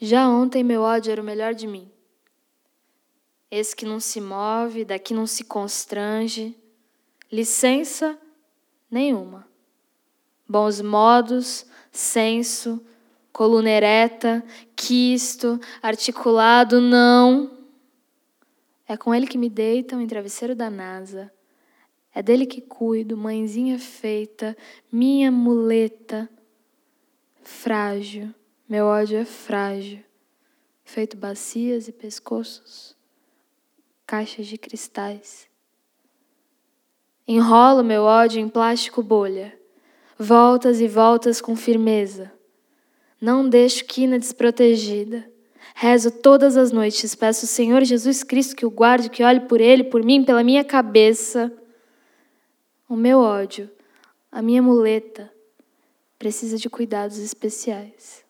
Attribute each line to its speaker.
Speaker 1: Já ontem meu ódio era o melhor de mim. Esse que não se move, daqui não se constrange. Licença nenhuma. Bons modos, senso, coluna ereta, quisto, articulado, não. É com ele que me deitam em travesseiro da NASA. É dele que cuido, mãezinha feita, minha muleta. Frágil. Meu ódio é frágil, feito bacias e pescoços, caixas de cristais. Enrolo meu ódio em plástico bolha, voltas e voltas com firmeza. Não deixo quina desprotegida. Rezo todas as noites, peço ao Senhor Jesus Cristo que o guarde, que olhe por ele, por mim, pela minha cabeça. O meu ódio, a minha muleta, precisa de cuidados especiais.